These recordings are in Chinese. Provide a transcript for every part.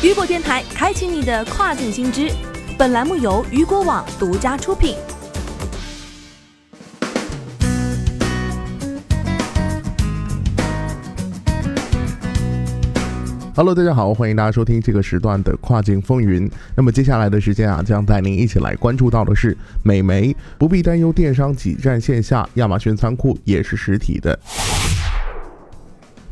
雨果电台开启你的跨境新知。本栏目由雨果网独家出品。Hello，大家好，欢迎大家收听这个时段的跨境风云。那么接下来的时间啊，将带您一起来关注到的是美媒不必担忧电商挤占线下，亚马逊仓库也是实体的。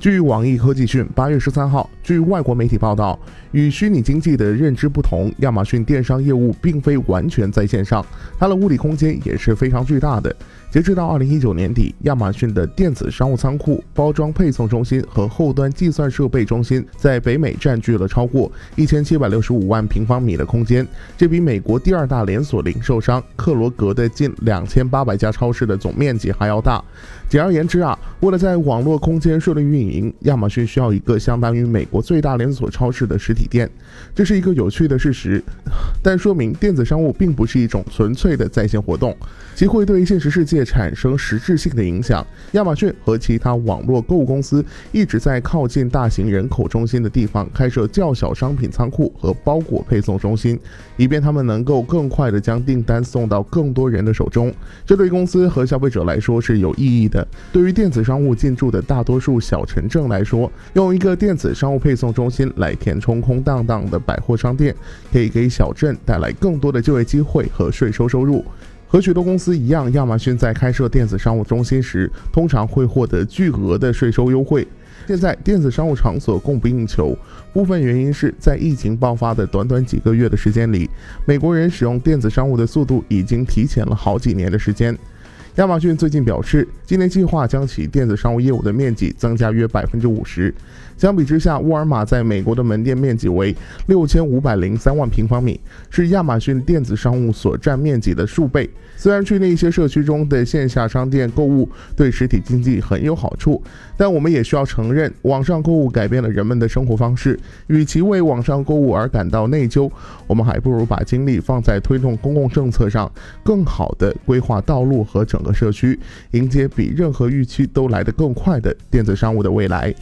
据网易科技讯，八月十三号，据外国媒体报道，与虚拟经济的认知不同，亚马逊电商业务并非完全在线上，它的物理空间也是非常巨大的。截至到二零一九年底，亚马逊的电子商务仓库、包装配送中心和后端计算设备中心在北美占据了超过一千七百六十五万平方米的空间，这比美国第二大连锁零售商克罗格的近两千八百家超市的总面积还要大。简而言之啊，为了在网络空间顺利运营，亚马逊需要一个相当于美国最大连锁超市的实体店，这是一个有趣的事实，但说明电子商务并不是一种纯粹的在线活动，其会对现实世界产生实质性的影响。亚马逊和其他网络购物公司一直在靠近大型人口中心的地方开设较小商品仓库和包裹配送中心，以便他们能够更快地将订单送到更多人的手中。这对公司和消费者来说是有意义的。对于电子商务进驻的大多数小城镇来说，用一个电子商务配送中心来填充空荡荡的百货商店，可以给小镇带来更多的就业机会和税收收入。和许多公司一样，亚马逊在开设电子商务中心时，通常会获得巨额的税收优惠。现在，电子商务场所供不应求，部分原因是在疫情爆发的短短几个月的时间里，美国人使用电子商务的速度已经提前了好几年的时间。亚马逊最近表示，今年计划将其电子商务业务的面积增加约百分之五十。相比之下，沃尔玛在美国的门店面积为六千五百零三万平方米，是亚马逊电子商务所占面积的数倍。虽然去那些社区中的线下商店购物对实体经济很有好处，但我们也需要承认，网上购物改变了人们的生活方式。与其为网上购物而感到内疚，我们还不如把精力放在推动公共政策上，更好地规划道路和整和社区，迎接比任何预期都来得更快的电子商务的未来。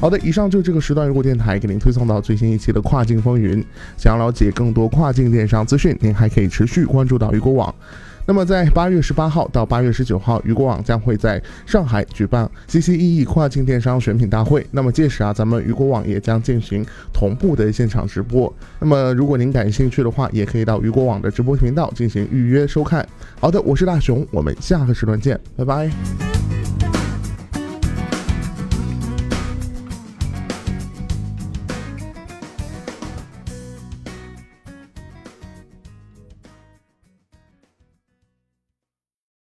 好的，以上就是这个时段如果电台给您推送到最新一期的跨境风云。想要了解更多跨境电商资讯，您还可以持续关注到雨果网。那么，在八月十八号到八月十九号，雨果网将会在上海举办 CCEE 跨境电商选品大会。那么届时啊，咱们雨果网也将进行同步的现场直播。那么，如果您感兴趣的话，也可以到雨果网的直播频道进行预约收看。好的，我是大熊，我们下个时段见，拜拜。